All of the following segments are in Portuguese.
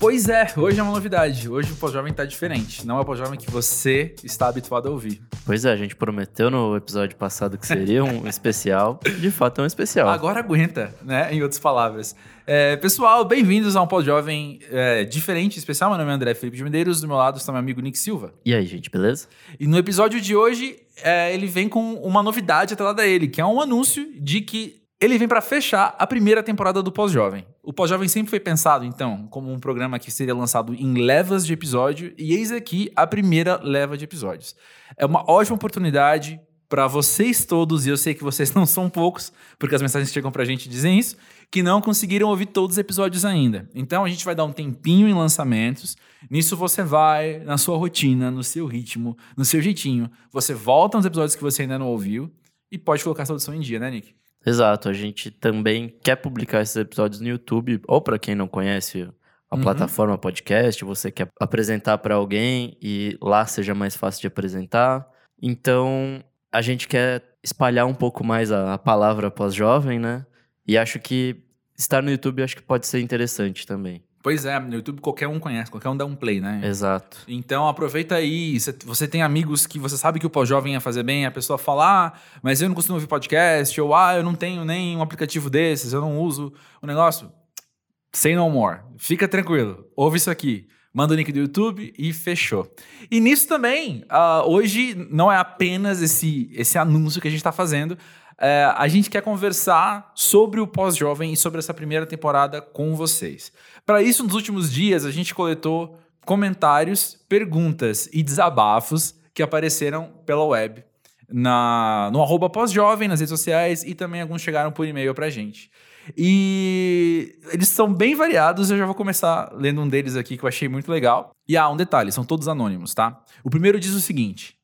Pois é, hoje é uma novidade. Hoje o pós-jovem tá diferente. Não é o pós-jovem que você está habituado a ouvir. Pois é, a gente prometeu no episódio passado que seria um especial. De fato, é um especial. Agora aguenta, né? Em outras palavras. É, pessoal, bem-vindos a um pós-jovem é, diferente, especial. Meu nome é André Felipe de Medeiros. Do meu lado está meu amigo Nick Silva. E aí, gente, beleza? E no episódio de hoje, é, ele vem com uma novidade atrelada a ele, que é um anúncio de que ele vem para fechar a primeira temporada do Pós-Jovem. O Pós-Jovem sempre foi pensado, então, como um programa que seria lançado em levas de episódio, e eis aqui a primeira leva de episódios. É uma ótima oportunidade para vocês todos, e eu sei que vocês não são poucos, porque as mensagens que chegam pra gente dizem isso, que não conseguiram ouvir todos os episódios ainda. Então a gente vai dar um tempinho em lançamentos. Nisso você vai na sua rotina, no seu ritmo, no seu jeitinho. Você volta nos episódios que você ainda não ouviu e pode colocar essa audição em dia, né, Nick? Exato, a gente também quer publicar esses episódios no YouTube, ou para quem não conhece a uhum. plataforma podcast, você quer apresentar para alguém e lá seja mais fácil de apresentar. Então, a gente quer espalhar um pouco mais a, a palavra pós-jovem, né? E acho que estar no YouTube acho que pode ser interessante também. Pois é, no YouTube qualquer um conhece, qualquer um dá um play, né? Exato. Então aproveita aí, você tem amigos que você sabe que o pós-jovem ia fazer bem, a pessoa fala, ah, mas eu não costumo ouvir podcast, ou ah, eu não tenho nem um aplicativo desses, eu não uso o negócio. Say no more. Fica tranquilo, ouve isso aqui. Manda o link do YouTube e fechou. E nisso também, uh, hoje não é apenas esse, esse anúncio que a gente está fazendo, é, a gente quer conversar sobre o pós-jovem e sobre essa primeira temporada com vocês. Para isso, nos últimos dias, a gente coletou comentários, perguntas e desabafos que apareceram pela web, na, no arroba pós-jovem, nas redes sociais e também alguns chegaram por e-mail pra gente. E eles são bem variados, eu já vou começar lendo um deles aqui que eu achei muito legal. E ah, um detalhe, são todos anônimos, tá? O primeiro diz o seguinte: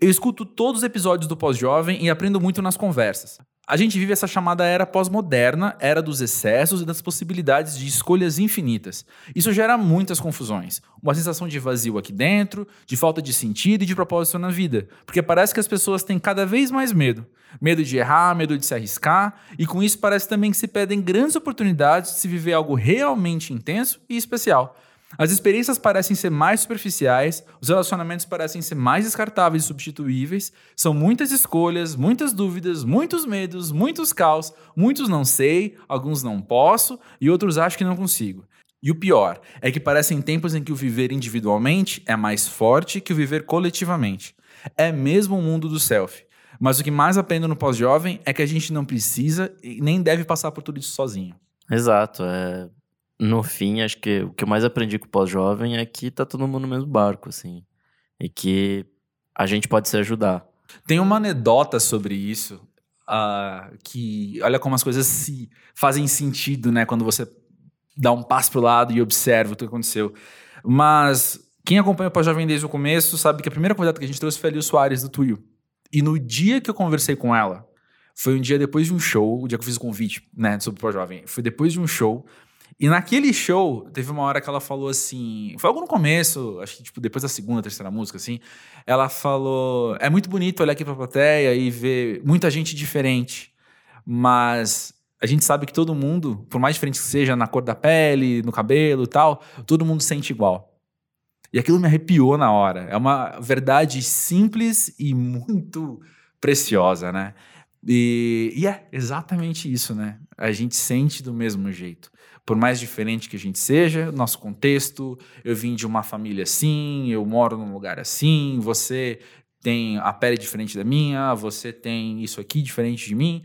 eu escuto todos os episódios do Pós-Jovem e aprendo muito nas conversas. A gente vive essa chamada era pós-moderna, era dos excessos e das possibilidades de escolhas infinitas. Isso gera muitas confusões. Uma sensação de vazio aqui dentro, de falta de sentido e de propósito na vida. Porque parece que as pessoas têm cada vez mais medo. Medo de errar, medo de se arriscar, e com isso parece também que se perdem grandes oportunidades de se viver algo realmente intenso e especial. As experiências parecem ser mais superficiais, os relacionamentos parecem ser mais descartáveis e substituíveis, são muitas escolhas, muitas dúvidas, muitos medos, muitos caos, muitos não sei, alguns não posso e outros acho que não consigo. E o pior é que parecem tempos em que o viver individualmente é mais forte que o viver coletivamente. É mesmo o mundo do self. Mas o que mais aprendo no pós-jovem é que a gente não precisa e nem deve passar por tudo isso sozinho. Exato. É no fim, acho que o que eu mais aprendi com o pós-jovem é que tá todo mundo no mesmo barco, assim. E que a gente pode se ajudar. Tem uma anedota sobre isso, uh, que olha como as coisas se fazem sentido, né? Quando você dá um passo pro lado e observa o que aconteceu. Mas quem acompanha o pós-jovem desde o começo sabe que a primeira convidada que a gente trouxe foi a Lil Soares, do Tuyo. E no dia que eu conversei com ela, foi um dia depois de um show, o dia que eu fiz o convite, né, sobre o pós-jovem. Foi depois de um show e naquele show, teve uma hora que ela falou assim. Foi algo no começo, acho que tipo, depois da segunda, terceira música, assim. Ela falou: É muito bonito olhar aqui pra plateia e ver muita gente diferente. Mas a gente sabe que todo mundo, por mais diferente que seja na cor da pele, no cabelo e tal, todo mundo sente igual. E aquilo me arrepiou na hora. É uma verdade simples e muito preciosa, né? E, e é exatamente isso, né? A gente sente do mesmo jeito por mais diferente que a gente seja, nosso contexto, eu vim de uma família assim, eu moro num lugar assim, você tem a pele diferente da minha, você tem isso aqui diferente de mim.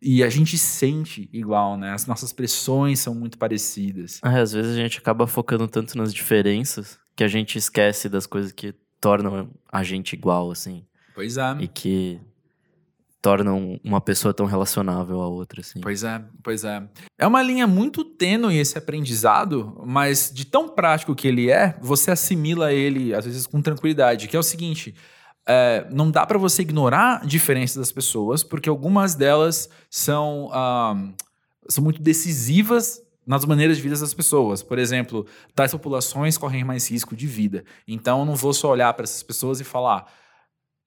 E a gente sente igual, né? As nossas pressões são muito parecidas. É, às vezes a gente acaba focando tanto nas diferenças que a gente esquece das coisas que tornam a gente igual, assim. Pois é. E que tornam uma pessoa tão relacionável a outra, assim. Pois é, pois é. É uma linha muito tênue esse aprendizado, mas de tão prático que ele é, você assimila ele, às vezes, com tranquilidade, que é o seguinte... É, não dá para você ignorar diferenças das pessoas, porque algumas delas são, uh, são muito decisivas nas maneiras de vida das pessoas. Por exemplo, tais populações correm mais risco de vida. Então, eu não vou só olhar para essas pessoas e falar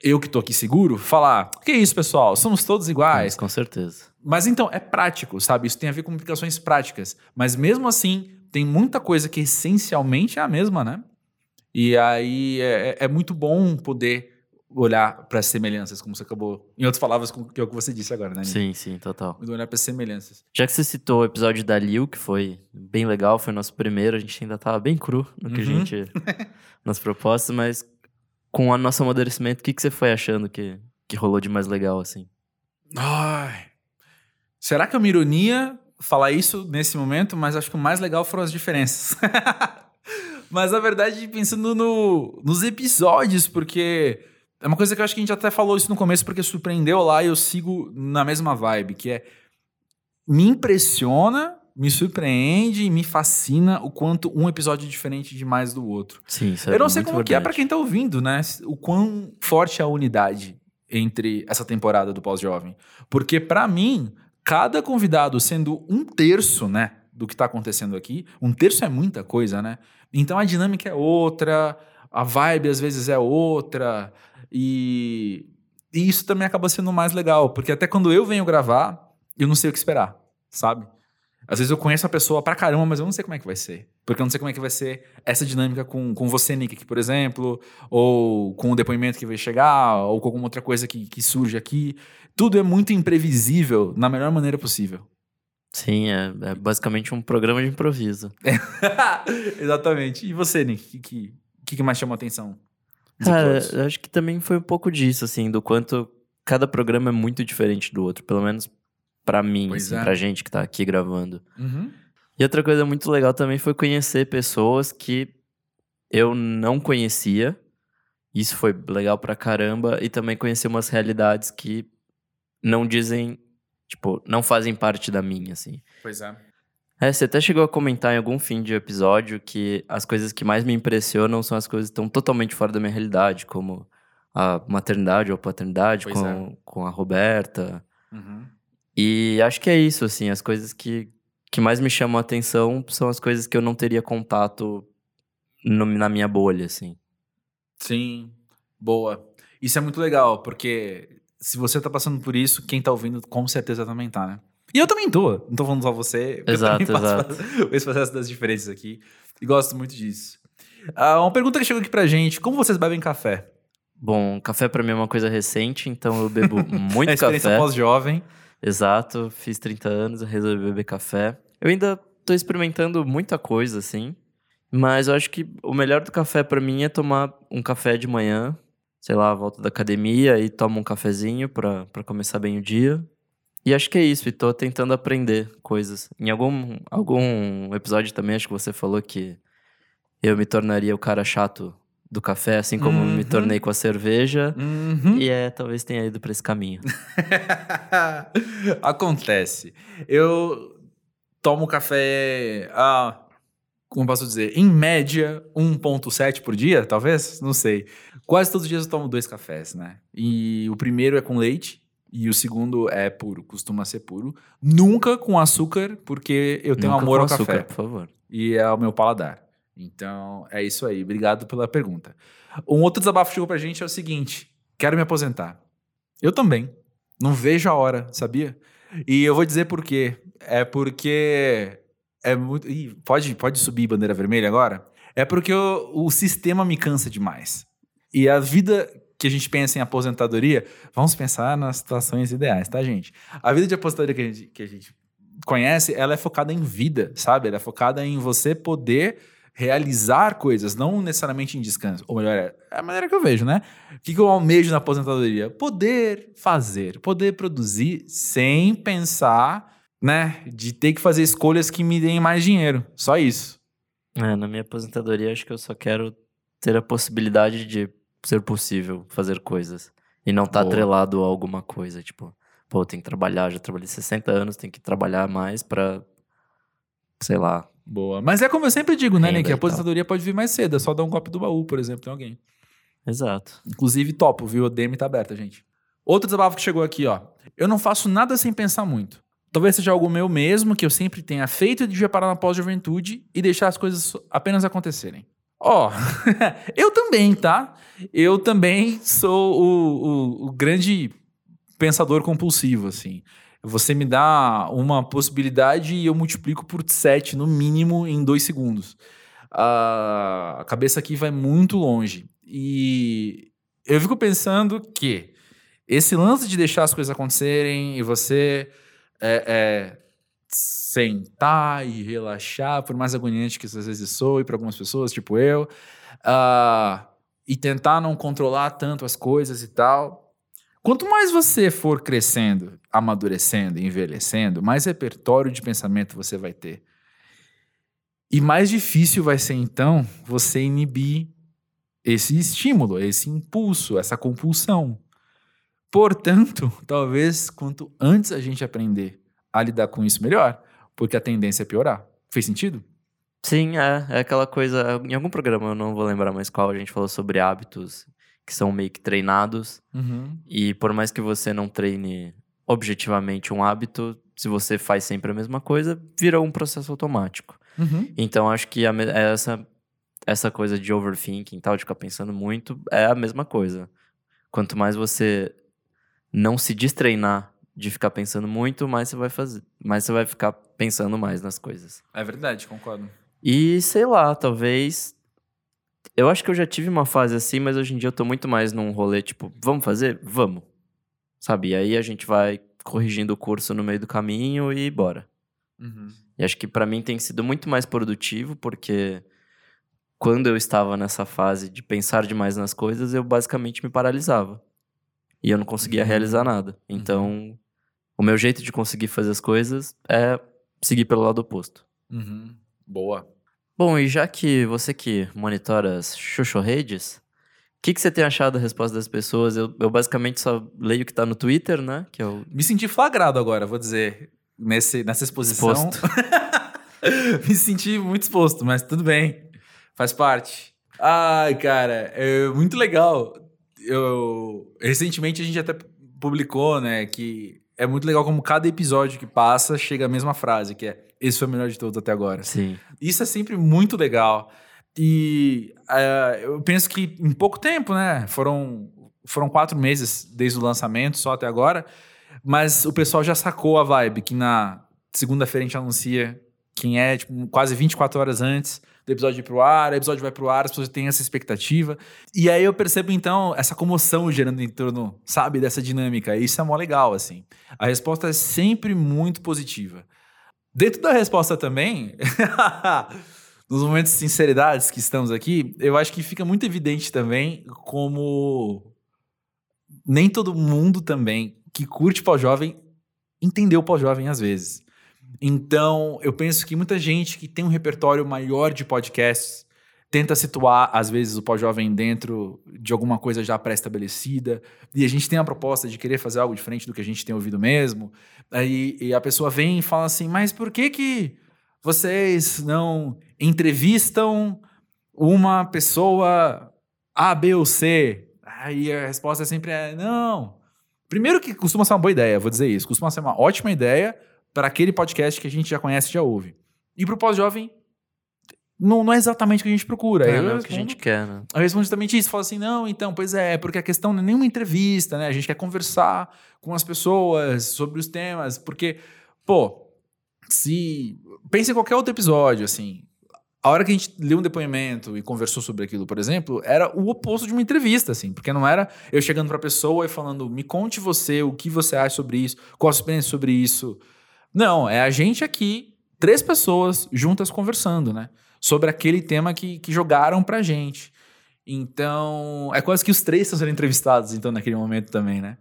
eu que estou aqui seguro, falar: que isso, pessoal? Somos todos iguais. com certeza. Mas então, é prático, sabe? Isso tem a ver com implicações práticas. Mas mesmo assim, tem muita coisa que essencialmente é a mesma, né? E aí é, é muito bom poder olhar para as semelhanças, como você acabou. Em outras palavras, que é o que você disse agora, né? Nico? Sim, sim, total. Olhar para as semelhanças. Já que você citou o episódio da Liu, que foi bem legal, foi o nosso primeiro, a gente ainda tava bem cru no que Uhum. a gente. nas propostas, mas com o nosso amadurecimento, o que, que você foi achando que, que rolou de mais legal, assim? Ai. Será que é uma ironia falar isso nesse momento? Mas acho que o mais legal foram as diferenças. mas na verdade, pensando no, nos episódios, porque é uma coisa que eu acho que a gente até falou isso no começo, porque surpreendeu lá e eu sigo na mesma vibe, que é me impressiona, me surpreende e me fascina o quanto um episódio é diferente demais do outro. Sim, isso Eu não sei como que é pra quem tá ouvindo, né? O quão forte é a unidade entre essa temporada do Pós-Jovem. Porque pra mim, cada convidado sendo um terço, né, do que tá acontecendo aqui, um terço é muita coisa, né? Então a dinâmica é outra, a vibe às vezes é outra, e, e isso também acaba sendo mais legal, porque até quando eu venho gravar, eu não sei o que esperar, sabe? Às vezes eu conheço a pessoa pra caramba, mas eu não sei como é que vai ser. Porque eu não sei como é que vai ser essa dinâmica com, com você, Nick, aqui, por exemplo, ou com o depoimento que vai chegar, ou com alguma outra coisa que, que surge aqui. Tudo é muito imprevisível na melhor maneira possível. Sim, é, é basicamente um programa de improviso. Exatamente. E você, Nick, o que, que, mais chamou a atenção? Cara, eu acho que também foi um pouco disso, assim, do quanto cada programa é muito diferente do outro, pelo menos pra mim, Pois assim, é. pra gente que tá aqui gravando. Uhum. E outra coisa muito legal também foi conhecer pessoas que eu não conhecia. Isso foi legal pra caramba. E também conhecer umas realidades que não dizem, tipo, não fazem parte da minha, assim. Pois é. É, você até chegou a comentar em algum fim de episódio que as coisas que mais me impressionam são as coisas que estão totalmente fora da minha realidade, como a maternidade ou a paternidade Pois com, é. com a Roberta. Uhum. E acho que é isso, assim, as coisas que, que mais me chamam a atenção são as coisas que eu não teria contato no- na minha bolha, assim. Sim, boa. Isso é muito legal, porque se você tá passando por isso, quem tá ouvindo com certeza também tá, né? E eu também tô, não tô falando só você. Exato, eu também exato. passo esse processo das diferenças aqui. E gosto muito disso. Ah, uma pergunta que chegou aqui pra gente: como vocês bebem café? Bom, café pra mim é uma coisa recente, então eu bebo muito a experiência café. pós-jovem. Exato, fiz 30 anos, resolvi beber café. Eu ainda tô experimentando muita coisa, assim. Mas eu acho que o melhor do café pra mim é tomar um café de manhã, sei lá, volta da academia e tomo um cafezinho pra começar bem o dia. E acho que é isso, e tô tentando aprender coisas. Em algum, algum episódio também, acho que você falou que eu me tornaria o cara chato do café, assim como me Uhum. tornei com a cerveja. Uhum. E é, talvez tenha ido pra esse caminho. Acontece. Eu tomo café, ah, como posso dizer, em média 1.7 por dia, talvez? Não sei. Quase todos os dias eu tomo dois cafés, né? E o primeiro é com leite e o segundo é puro, costuma ser puro. Nunca com açúcar, porque eu tenho Nunca amor ao açúcar, café por favor. e é o meu paladar. Então, é isso aí. Obrigado pela pergunta. Um outro desabafo que chegou pra gente é o seguinte: quero me aposentar. Eu também. Não vejo a hora, sabia? E eu vou dizer por quê. É porque é muito. Ih, pode, pode subir bandeira vermelha agora? É porque o, sistema me cansa demais. E a vida que a gente pensa em aposentadoria, vamos pensar nas situações ideais, tá, gente? A vida de aposentadoria que a gente, que a gente conhece, ela é focada em vida, sabe? Ela é focada em você poder realizar coisas, não necessariamente em descanso. Ou melhor, é a maneira que eu vejo, né? O que, que eu almejo na aposentadoria? Poder fazer, poder produzir sem pensar, né? De ter que fazer escolhas que me deem mais dinheiro. Só isso. É, na minha aposentadoria, acho que eu só quero ter a possibilidade de ser possível fazer coisas. E não estar Boa. atrelado a alguma coisa. Tipo, pô, tem que trabalhar, já trabalhei 60 anos, tem que trabalhar mais pra. Sei lá. Boa. Mas é como eu sempre digo, né, Renda Nick? e A aposentadoria pode vir mais cedo. É só dar um golpe do baú, por exemplo, tem alguém. Exato. Inclusive, topo, viu? A DM tá aberta, gente. Outro desabafo que chegou aqui, ó. Eu não faço nada sem pensar muito. Talvez seja algo meu mesmo que eu sempre tenha feito e devia parar na pós-juventude e deixar as coisas apenas acontecerem. Ó, eu também, tá? Eu também sou o, o- o grande pensador compulsivo, assim. Você me dá uma possibilidade e eu multiplico por 7 no mínimo em dois segundos. A cabeça aqui vai muito longe. E eu fico pensando que esse lance de deixar as coisas acontecerem e você é, é, sentar e relaxar, por mais agoniante que isso às vezes soe para algumas pessoas, tipo eu, uh, e tentar não controlar tanto as coisas e tal. Quanto mais você for crescendo, amadurecendo, envelhecendo, mais repertório de pensamento você vai ter. E mais difícil vai ser então você inibir esse estímulo, esse impulso, essa compulsão. Portanto, talvez quanto antes a gente aprender a lidar com isso melhor, porque a tendência é piorar. Fez sentido? Sim, é, é aquela coisa. Em algum programa, eu não vou lembrar mais qual, a gente falou sobre hábitos que são meio que treinados. Uhum. E por mais que você não treine objetivamente um hábito, se você faz sempre a mesma coisa, vira um processo automático. Uhum. Então acho que a, essa, essa coisa de overthinking tal, de ficar pensando muito, é a mesma coisa. Quanto mais você não se destreinar de ficar pensando muito, mais você vai fazer, mais você vai ficar pensando mais nas coisas. É verdade, concordo. E sei lá, talvez eu acho que eu já tive uma fase assim, mas hoje em dia eu tô muito mais num rolê tipo, vamos fazer? Vamos. Sabe? E aí a gente vai corrigindo o curso no meio do caminho e bora. Uhum. E acho que para mim tem sido muito mais produtivo, porque quando eu estava nessa fase de pensar demais nas coisas, eu basicamente me paralisava. E eu não conseguia uhum. realizar nada. Então, uhum. o meu jeito de conseguir fazer as coisas é seguir pelo lado oposto. Uhum. Boa. Bom, e já que você que monitora as Xuxo Redes, o que, que você tem achado da resposta das pessoas? Eu, eu basicamente só leio o que tá no Twitter, né? Que eu... Me senti flagrado agora, vou dizer, nesse, nessa exposição. Me senti muito exposto, mas tudo bem. Faz parte. Ai, cara, é muito legal. Eu, recentemente a gente até publicou, né, que é muito legal como cada episódio que passa chega a mesma frase, que é esse foi o melhor de todos até agora. Sim. Isso é sempre muito legal. E uh, eu penso que em pouco tempo, né? Foram, foram quatro meses desde o lançamento, só até agora. Mas o pessoal já sacou a vibe, que na segunda-feira a gente anuncia quem é, tipo, quase 24 horas antes do episódio ir pro ar, o episódio vai pro ar, as pessoas têm essa expectativa. E aí eu percebo, então, essa comoção gerando em torno, sabe, dessa dinâmica. E isso é mó legal, assim. A resposta é sempre muito positiva. Dentro da resposta também, nos momentos de sinceridades que estamos aqui, eu acho que fica muito evidente também como nem todo mundo também que curte pós-jovem entendeu pós-jovem às vezes. Então, eu penso que muita gente que tem um repertório maior de podcasts tenta situar, às vezes, o pós-jovem dentro de alguma coisa já pré-estabelecida, e a gente tem a proposta de querer fazer algo diferente do que a gente tem ouvido mesmo, aí e a pessoa vem e fala assim, mas por que que vocês não entrevistam uma pessoa A, B ou C? Aí a resposta sempre é, não. Primeiro que costuma ser uma boa ideia, vou dizer isso, costuma ser uma ótima ideia para aquele podcast que a gente já conhece e já ouve. E para o pós-jovem, não, não é exatamente o que a gente procura. É, não é o que a gente quer, né? Eu respondo justamente isso. Falo assim, não, então, pois é, porque a questão não é nenhuma entrevista, né? A gente quer conversar com as pessoas sobre os temas, porque, pô, se... Pense em qualquer outro episódio, assim. A hora que a gente leu um depoimento e conversou sobre aquilo, por exemplo, era o oposto de uma entrevista, assim. Porque não era eu chegando pra pessoa e falando, me conte você, o que você acha sobre isso, qual a sua experiência sobre isso. Não, é a gente aqui, três pessoas juntas conversando, né? sobre aquele tema que, que jogaram pra gente. Então, é quase que os três estão sendo entrevistados, então, naquele momento também, né?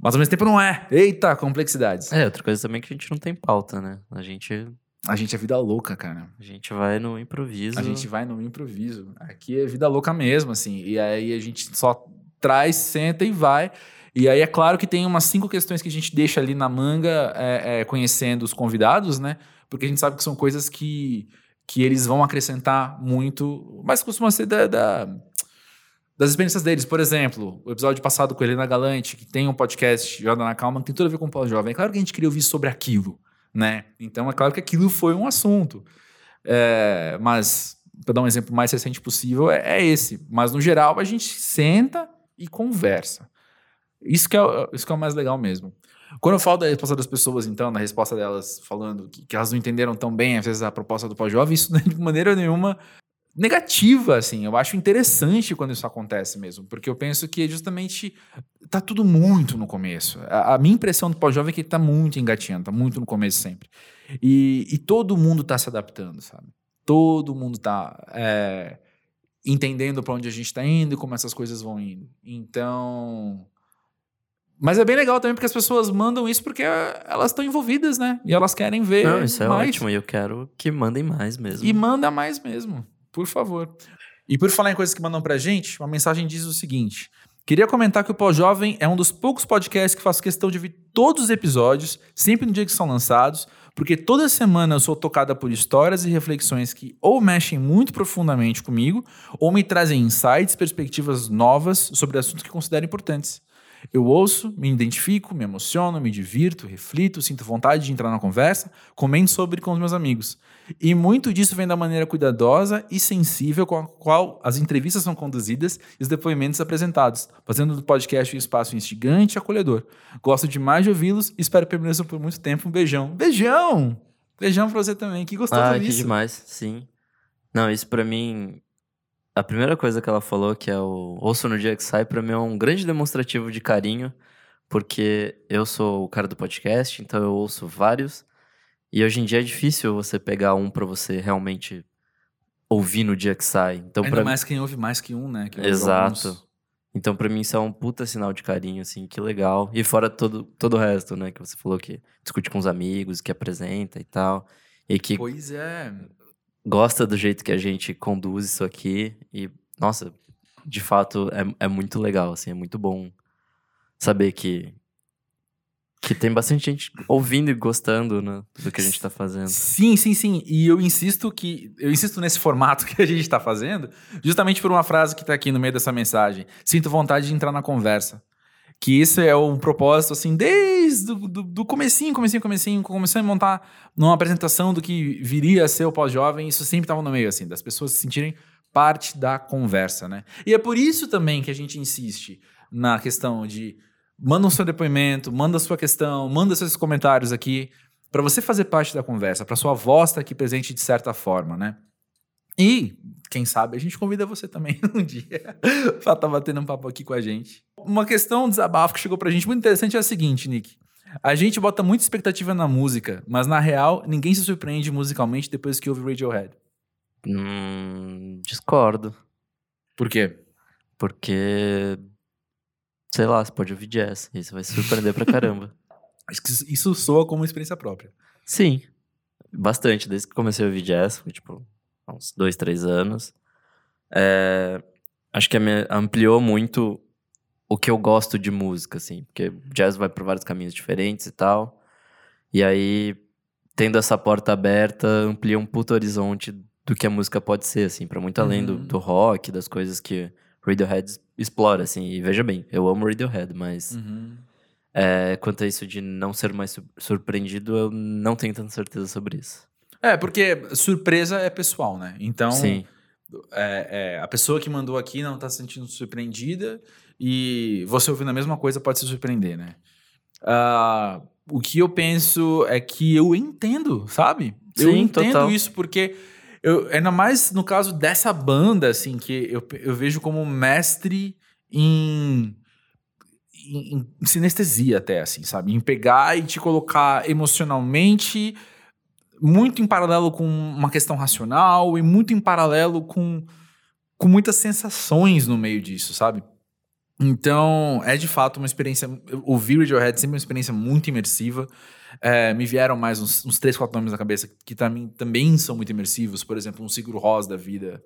Mas ao mesmo tempo não é. Eita, complexidades. É, outra coisa também é que a gente não tem pauta, né? A gente. A gente é vida louca, cara. A gente vai no improviso. A gente vai no improviso. Aqui é vida louca mesmo, assim. E aí a gente só traz, senta e vai. E aí é claro que tem umas cinco questões que a gente deixa ali na manga, é, é, conhecendo os convidados, né? Porque a gente sabe que são coisas que que eles vão acrescentar muito, mas costuma ser da, da, das experiências deles. Por exemplo, o episódio passado com a Helena Galante, que tem um podcast Joga na Calma, que tem tudo a ver com o pós-jovem. É claro que a gente queria ouvir sobre aquilo, né? Então é claro que aquilo foi um assunto. É, mas, para dar um exemplo mais recente possível, é, é, esse. Mas no geral, a gente senta e conversa. Isso que é, isso que é o mais legal mesmo. Quando eu falo da resposta das pessoas, então, na resposta delas falando que, que elas não entenderam tão bem, às vezes, a proposta do pós-jovem, isso é de maneira nenhuma negativa, assim. Eu acho interessante quando isso acontece mesmo, porque eu penso que justamente tá tudo muito no começo. A, a minha impressão do pós-jovem é que tá muito engatinhando, tá muito no começo sempre. E, e todo mundo tá se adaptando, sabe? Todo mundo tá é, entendendo para onde a gente tá indo e como essas coisas vão indo. Então. Mas é bem legal também porque as pessoas mandam isso porque elas estão envolvidas, né? E elas querem ver. Não, isso é mais. ótimo. E eu quero que mandem mais mesmo. E manda mais mesmo, por favor. E por falar em coisas que mandam pra gente, uma mensagem diz o seguinte: Queria comentar que o Pós-Jovem é um dos poucos podcasts que faço questão de ouvir todos os episódios, sempre no dia que são lançados, porque toda semana eu sou tocada por histórias e reflexões que ou mexem muito profundamente comigo, ou me trazem insights, perspectivas novas sobre assuntos que considero importantes. Eu ouço, me identifico, me emociono, me divirto, reflito, sinto vontade de entrar na conversa, comento sobre com os meus amigos. E muito disso vem da maneira cuidadosa e sensível com a qual as entrevistas são conduzidas e os depoimentos apresentados, fazendo do podcast um espaço instigante e acolhedor. Gosto demais de ouvi-los e espero permaneçam por muito tempo. Um beijão. Beijão! Beijão pra você também. Que gostoso ah, isso. que demais, sim. Não, isso pra mim. A primeira coisa que ela falou, que é o ouço no dia que sai, pra mim é um grande demonstrativo de carinho, porque eu sou o cara do podcast, então eu ouço vários. E hoje em dia é difícil você pegar um pra você realmente ouvir no dia que sai. Então, Ainda pra mais quem ouve mais que um, né? Que Exato. alguns. Então, pra mim, isso é um puta sinal de carinho, assim, que legal. E fora todo, todo o resto, né? Que você falou que discute com os amigos, que apresenta e tal. E que Pois é. gosta do jeito que a gente conduz isso aqui. E, nossa, de fato, é, é muito legal, assim, é muito bom saber que, que tem bastante gente ouvindo e gostando, né, do que a gente tá fazendo. Sim, sim, sim. E eu insisto que eu insisto nesse formato que a gente está fazendo, justamente por uma frase que está aqui no meio dessa mensagem. Sinto vontade de entrar na conversa. Que isso é um propósito, assim, desde do, do, do comecinho, comecinho, comecinho, começando a montar numa apresentação do que viria a ser o pós-jovem, isso sempre estava no meio, assim, das pessoas se sentirem parte da conversa, né? E é por isso também que a gente insiste na questão de manda o seu depoimento, manda a sua questão, manda seus comentários aqui, para você fazer parte da conversa, para sua voz estar aqui presente de certa forma, né? E, quem sabe, a gente convida você também um dia pra estar batendo um papo aqui com a gente. Uma questão, um desabafo que chegou pra gente muito interessante é a seguinte, Nick. A gente bota muita expectativa na música, mas na real, ninguém se surpreende musicalmente depois que ouve Radiohead. Hum, discordo. Por quê? Porque, sei lá, você pode ouvir jazz. E você vai se surpreender pra caramba. Acho que isso- isso soa como uma experiência própria. Sim, bastante. Desde que comecei a ouvir jazz, foi tipo há uns dois, três anos. É, acho que ampliou muito o que eu gosto de música, assim. Porque jazz vai por vários caminhos diferentes e tal. E aí, tendo essa porta aberta, amplia um puto horizonte do que a música pode ser, assim. Pra muito além do, Uhum. do rock, das coisas que Radiohead explora, assim. E veja bem, eu amo Radiohead, mas... É, quanto a isso de não ser mais su- surpreendido, eu não tenho tanta certeza sobre isso. É, porque surpresa é pessoal, né? Então, Sim, é, é, a pessoa que mandou aqui não tá se sentindo surpreendida e você ouvindo a mesma coisa pode se surpreender, né? Ah, o que eu penso é que eu entendo, sabe? eu Sim, entendo total. isso porque eu, ainda mais no caso dessa banda, assim, que eu, eu vejo como mestre em, em, em sinestesia até, assim, sabe? Em pegar e te colocar emocionalmente muito em paralelo com uma questão racional e muito em paralelo com, com muitas sensações no meio disso, sabe? Então, é de fato uma experiência. Ouvir Radiohead sempre é uma experiência muito imersiva. É, me vieram mais uns, uns três, quatro nomes na cabeça que também, também são muito imersivos. Por exemplo, um Sigur Rós da vida.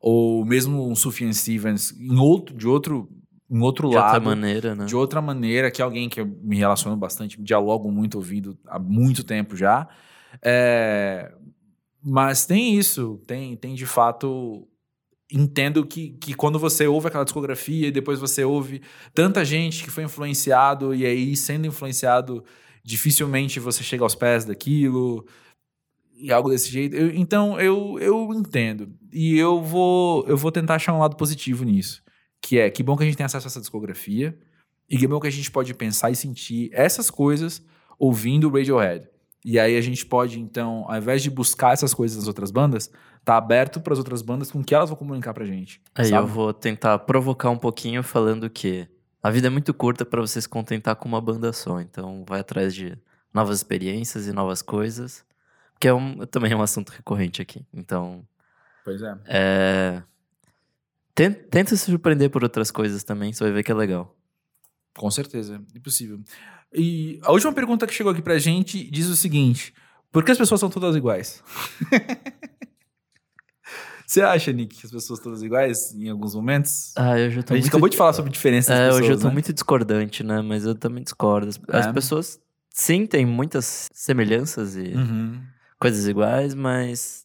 Ou mesmo um Sufjan Stevens em outro, de outro, em outro de lado outra maneira, né? de outra maneira, que é alguém que eu me relaciono bastante, dialogo muito ouvido há muito tempo já. É, mas tem isso, tem, tem de fato. Entendo que, que quando você ouve aquela discografia e depois você ouve tanta gente que foi influenciado, e aí, sendo influenciado, dificilmente você chega aos pés daquilo e algo desse jeito. Eu- então eu, eu entendo. E eu vou, eu vou tentar achar um lado positivo nisso. Que é que bom que a gente tem acesso a essa discografia. E que bom que a gente pode pensar e sentir essas coisas ouvindo o Radiohead. E aí a gente pode, então, ao invés de buscar essas coisas nas outras bandas, tá aberto para as outras bandas com que elas vão comunicar pra gente. Aí sabe? eu vou tentar provocar um pouquinho falando que a vida é muito curta para você se contentar com uma banda só. Então vai atrás de novas experiências e novas coisas. Que é um, também é um assunto recorrente aqui. Então, Pois é. é... ten- Tenta se surpreender por outras coisas também, você vai ver que é legal. Com certeza, impossível. E a última pergunta que chegou aqui pra gente diz o seguinte: por que as pessoas são todas iguais? Você acha, Nick, que as pessoas são todas iguais em alguns momentos? Ah, eu já tô a gente muito... acabou de falar sobre diferenças É, das hoje eu pessoas, tô né? muito discordante, né? Mas eu também discordo. As, É. pessoas, sim, têm muitas semelhanças e Uhum. coisas iguais, mas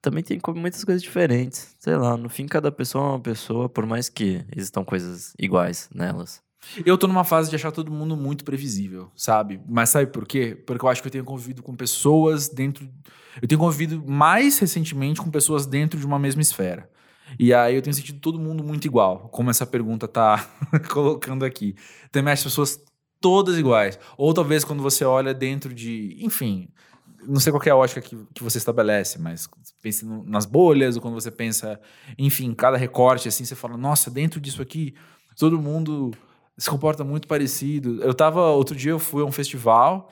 também tem muitas coisas diferentes. Sei lá, no fim, cada pessoa é uma pessoa, por mais que existam coisas iguais nelas. Eu tô numa fase de achar todo mundo muito previsível, sabe? Mas sabe por quê? Porque eu acho que eu tenho convivido com pessoas dentro. Eu tenho convivido mais recentemente com pessoas dentro de uma mesma esfera. E aí eu tenho sentido todo mundo muito igual, como essa pergunta tá colocando aqui. Também as pessoas todas iguais. Ou talvez quando você olha dentro de. Enfim, não sei qual é a ótica que, que você estabelece, mas pense no- nas bolhas, ou quando você pensa, enfim, cada recorte, assim, você fala, nossa, dentro disso aqui, todo mundo se comporta muito parecido. Eu tava, outro dia eu fui a um festival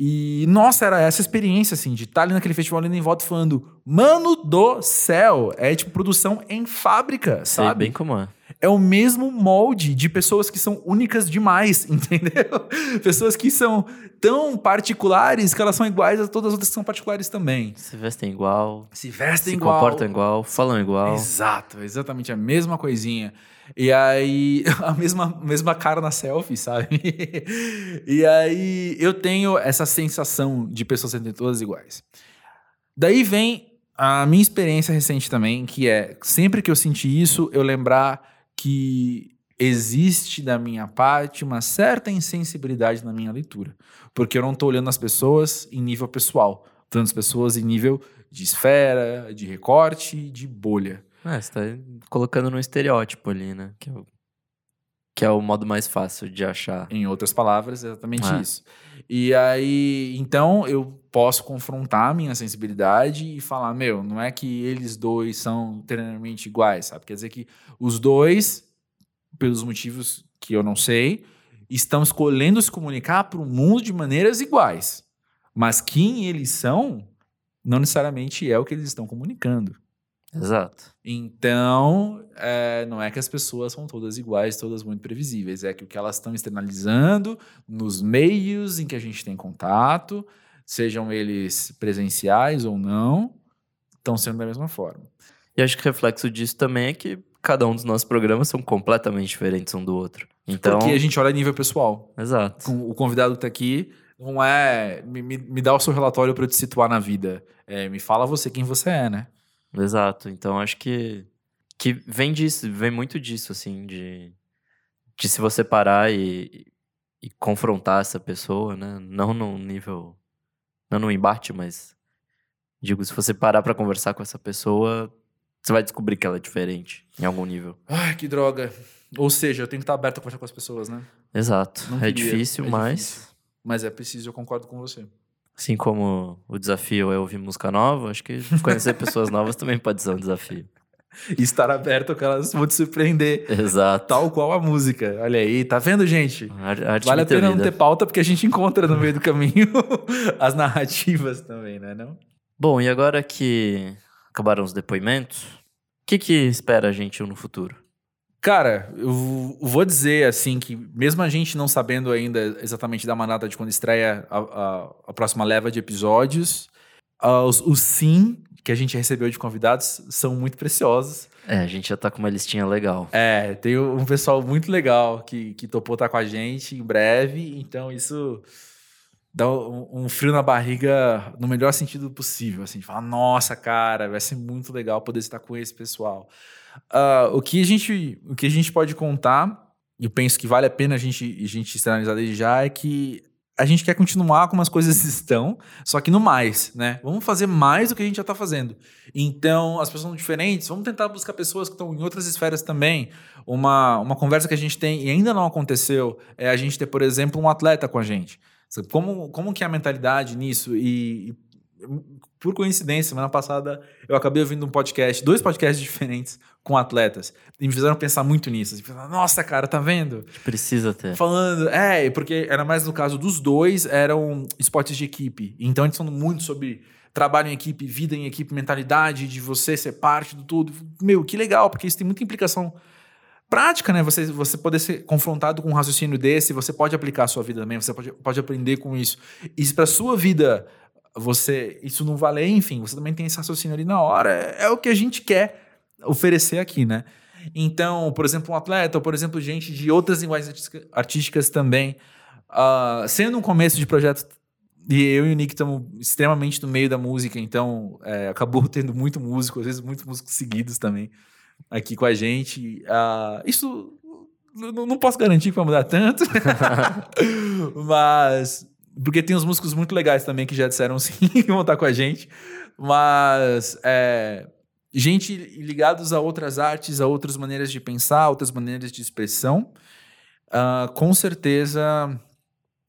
e, nossa, era essa experiência, assim, de estar ali naquele festival ali em volta falando, mano do céu, é tipo produção em fábrica, Sei sabe? bem como é. é o mesmo molde de pessoas que são únicas demais, entendeu? Pessoas que são tão particulares que elas são iguais a todas as outras que são particulares também. Se vestem igual, Se vestem se igual. comportam igual, falam igual. Exato, exatamente a mesma coisinha. E aí, a mesma, mesma cara na selfie, sabe? e aí, eu tenho essa sensação de pessoas serem todas iguais. Daí vem a minha experiência recente também, que é sempre que eu senti isso, eu lembrar que existe da minha parte uma certa insensibilidade na minha leitura. Porque eu não estou olhando as pessoas em nível pessoal, olhando as pessoas em nível de esfera, de recorte, de bolha. É, você tá colocando no estereótipo ali, né? Que é o, que é o modo mais fácil de achar. Em outras palavras, é exatamente É. isso. E aí, então, eu posso confrontar a minha sensibilidade e falar, meu, não é que eles dois são treinamento iguais, sabe? Quer dizer que os dois, pelos motivos que eu não sei, estão escolhendo se comunicar para o mundo de maneiras iguais. Mas quem eles são, não necessariamente é o que eles estão comunicando. Exato. Então, é, não é que as pessoas são todas iguais, todas muito previsíveis. É que o que elas estão externalizando nos meios em que a gente tem contato, sejam eles presenciais ou não, estão sendo da mesma forma. E acho que reflexo disso também é que cada um dos nossos programas são completamente diferentes um do outro. Então, Porque a gente olha a nível pessoal. exato. O convidado que está aqui não é me, me, me dá o seu relatório para eu te situar na vida. É, me fala você quem você é, né? Exato. Então acho que que vem disso, vem muito disso assim de de se você parar e, e confrontar essa pessoa, né? Não num nível não num embate, mas digo, se você parar pra conversar com essa pessoa, você vai descobrir que ela é diferente em algum nível. Ai, que droga. Ou seja, eu tenho que estar aberto a conversar com as pessoas, né? Exato. É difícil, é mas difícil. Mas é preciso, eu concordo com você. Assim como o desafio é ouvir música nova, acho que conhecer pessoas novas também pode ser um desafio. E estar aberto que elas vão te surpreender. Exato. Tal qual a música. Olha aí, tá vendo, gente? Ar- arte Vale a pena não ter pauta porque a gente encontra no meio do caminho as narrativas também, né? Não? Bom, e agora que acabaram os depoimentos, o que, que espera a gente no futuro? Cara, eu vou dizer assim que mesmo a gente não sabendo ainda exatamente da manada de quando estreia a, a- a próxima leva de episódios, ah, os, os sim que a gente recebeu de convidados são muito preciosos. É, a gente já tá com uma listinha legal. É, tem um pessoal muito legal que, que topou estar com a gente em breve, então isso dá um, um frio na barriga no melhor sentido possível, assim, de falar, nossa, cara, vai ser muito legal poder estar com esse pessoal. Ah, o, que a gente, o que a gente pode contar, e eu penso que vale a pena a gente, a gente externalizar desde já, é que a gente quer continuar como as coisas estão, só que no mais, né? Vamos fazer mais do que a gente já está fazendo. Então, as pessoas são diferentes, vamos tentar buscar pessoas que estão em outras esferas também. Uma, uma conversa que a gente tem e ainda não aconteceu é a gente ter, por exemplo, um atleta com a gente. Como, como que é a mentalidade nisso? E, e por coincidência, semana passada eu acabei ouvindo um podcast, dois podcasts diferentes com atletas. E me fizeram pensar muito nisso. Assim, Nossa, cara, tá vendo? Precisa ter. Falando, é, porque era mais no caso dos dois, eram esportes de equipe. Então eles falando muito sobre trabalho em equipe, vida em equipe, mentalidade de você ser parte do tudo. Meu, que legal, porque isso tem muita implicação prática, né? Você, você poder ser confrontado com um raciocínio desse, você pode aplicar a sua vida também, você pode, pode aprender com isso. E se para sua vida você isso não valer, enfim, você também tem esse raciocínio ali na hora, é, é o que a gente quer oferecer aqui, né? Então, por exemplo, um atleta, ou por exemplo, gente de outras linguagens artísticas também, uh, sendo um começo de projeto, e eu e o Nick estamos extremamente no meio da música, então é, acabou tendo muito músico, às vezes muitos músicos seguidos também aqui com a gente. Uh, isso não posso garantir que vai mudar tanto, mas porque tem uns músicos muito legais também que já disseram sim que vão estar com a gente. Mas é, gente ligados a outras artes, a outras maneiras de pensar, outras maneiras de expressão. Uh, com certeza,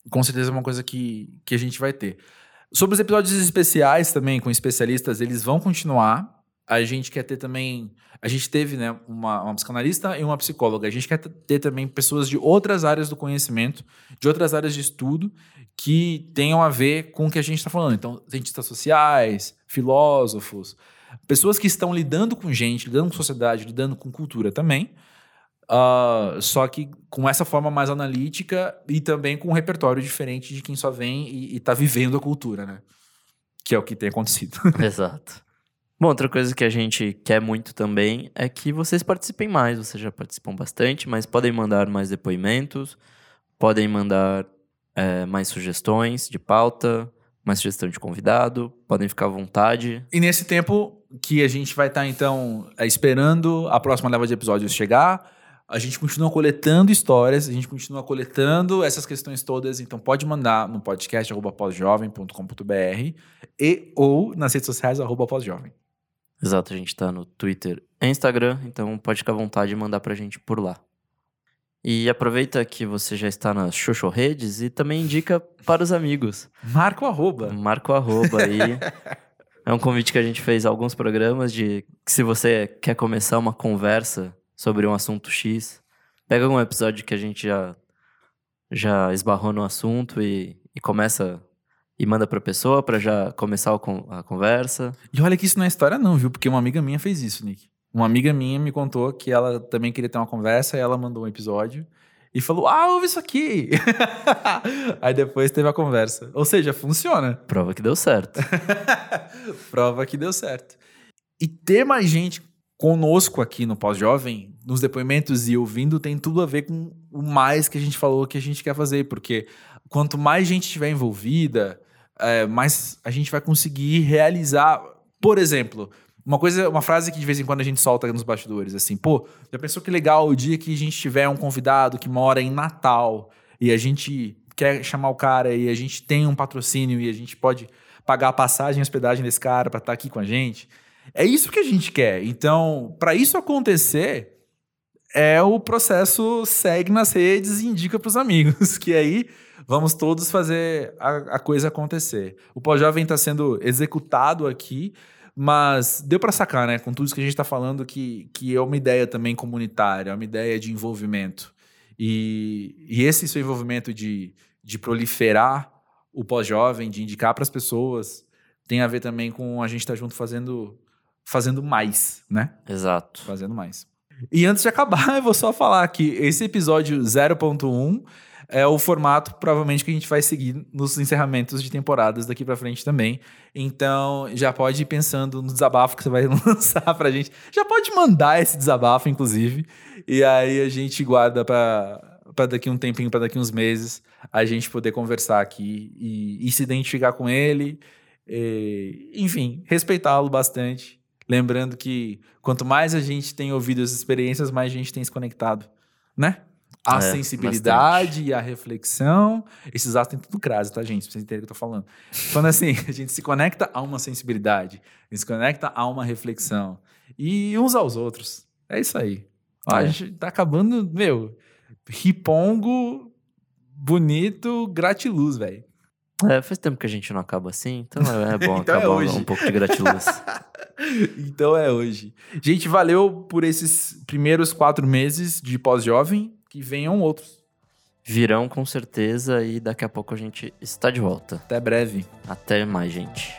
com certeza é uma coisa que, que a gente vai ter. Sobre os episódios especiais também, com especialistas, eles vão continuar. A gente quer ter também. A gente teve né, uma, uma psicanalista e uma psicóloga. A gente quer ter também pessoas de outras áreas do conhecimento, de outras áreas de estudo, que tenham a ver com o que a gente está falando. Então, cientistas sociais, filósofos, pessoas que estão lidando com gente, lidando com sociedade, lidando com cultura também. Uh, só que com essa forma mais analítica e também com um repertório diferente de quem só vem e, está vivendo a cultura, né? Que é o que tem acontecido. Exato. Bom, outra coisa que a gente quer muito também é que vocês participem mais. Vocês já participam bastante, mas podem mandar mais depoimentos, podem mandar é, mais sugestões de pauta, mais sugestão de convidado, podem ficar à vontade. E nesse tempo que a gente vai estar, tá, então, é, esperando a próxima leva de episódios chegar, a gente continua coletando histórias, a gente continua coletando essas questões todas, então pode mandar no podcast arroba pós-jovem.com.br e ou nas redes sociais arroba pós-jovem. Exato, a gente tá no Twitter e Instagram, então pode ficar à vontade de mandar pra gente por lá. E aproveita que você já está nas Xoxo Redes e também indica para os amigos. Marca o arroba. Marca o arroba aí. é um convite que a gente fez alguns programas de que se você quer começar uma conversa sobre um assunto X, pega um episódio que a gente já, já esbarrou no assunto e, e começa e manda pra pessoa para já começar a conversa. E olha que isso não é história não, viu? Porque uma amiga minha fez isso, Nick. Uma amiga minha me contou que ela também queria ter uma conversa e ela mandou um episódio e falou: Ah, ouve isso aqui. Aí depois teve a conversa. Ou seja, funciona. Prova que deu certo. Prova que deu certo. E ter mais gente conosco aqui no Pós-Jovem, nos depoimentos e ouvindo, tem tudo a ver com o mais que a gente falou que a gente quer fazer. Porque quanto mais gente estiver envolvida, é, mais a gente vai conseguir realizar. Por exemplo, uma coisa, uma frase que de vez em quando a gente solta nos bastidores, assim, pô, já pensou que legal o dia que a gente tiver um convidado que mora em Natal e a gente quer chamar o cara e a gente tem um patrocínio e a gente pode pagar a passagem e hospedagem desse cara para estar tá aqui com a gente. É isso que a gente quer. Então, para isso acontecer, é o processo segue nas redes e indica para os amigos, que aí vamos todos fazer a, a coisa acontecer. O pós-jovem está sendo executado aqui, mas deu para sacar, né, com tudo isso que a gente está falando, que, que é uma ideia também comunitária, é uma ideia de envolvimento. E, e esse seu envolvimento de, de proliferar o pós-jovem, de indicar para as pessoas, tem a ver também com a gente estar tá junto fazendo, fazendo mais, né? Exato. Fazendo mais. E antes de acabar, eu vou só falar que esse episódio 0.1 é o formato provavelmente que a gente vai seguir nos encerramentos de temporadas daqui para frente também. Então, já pode ir pensando no desabafo que você vai lançar pra gente. Já pode mandar esse desabafo, inclusive, e aí a gente guarda para para daqui um tempinho, para daqui uns meses, a gente poder conversar aqui e, e se identificar com ele, e, enfim, respeitá-lo bastante. Lembrando que quanto mais a gente tem ouvido as experiências, mais a gente tem se conectado, né? A É, sensibilidade e a reflexão. Esses atos têm tudo crase, tá, gente? Pra vocês entenderem o que eu tô falando. Falando assim, a gente se conecta a uma sensibilidade, a gente se conecta a uma reflexão. E uns aos outros. É isso aí. Ó, A É. gente tá acabando, meu, ripongo, bonito, gratiluz, velho. É, faz tempo que a gente não acaba assim, então é bom Então é acabar hoje. um pouco de gratiluz. Então é hoje. Gente, valeu por esses primeiros quatro meses de pós-jovem. Que venham outros. Virão com certeza e daqui a pouco a gente está de volta. Até breve. Até mais, gente.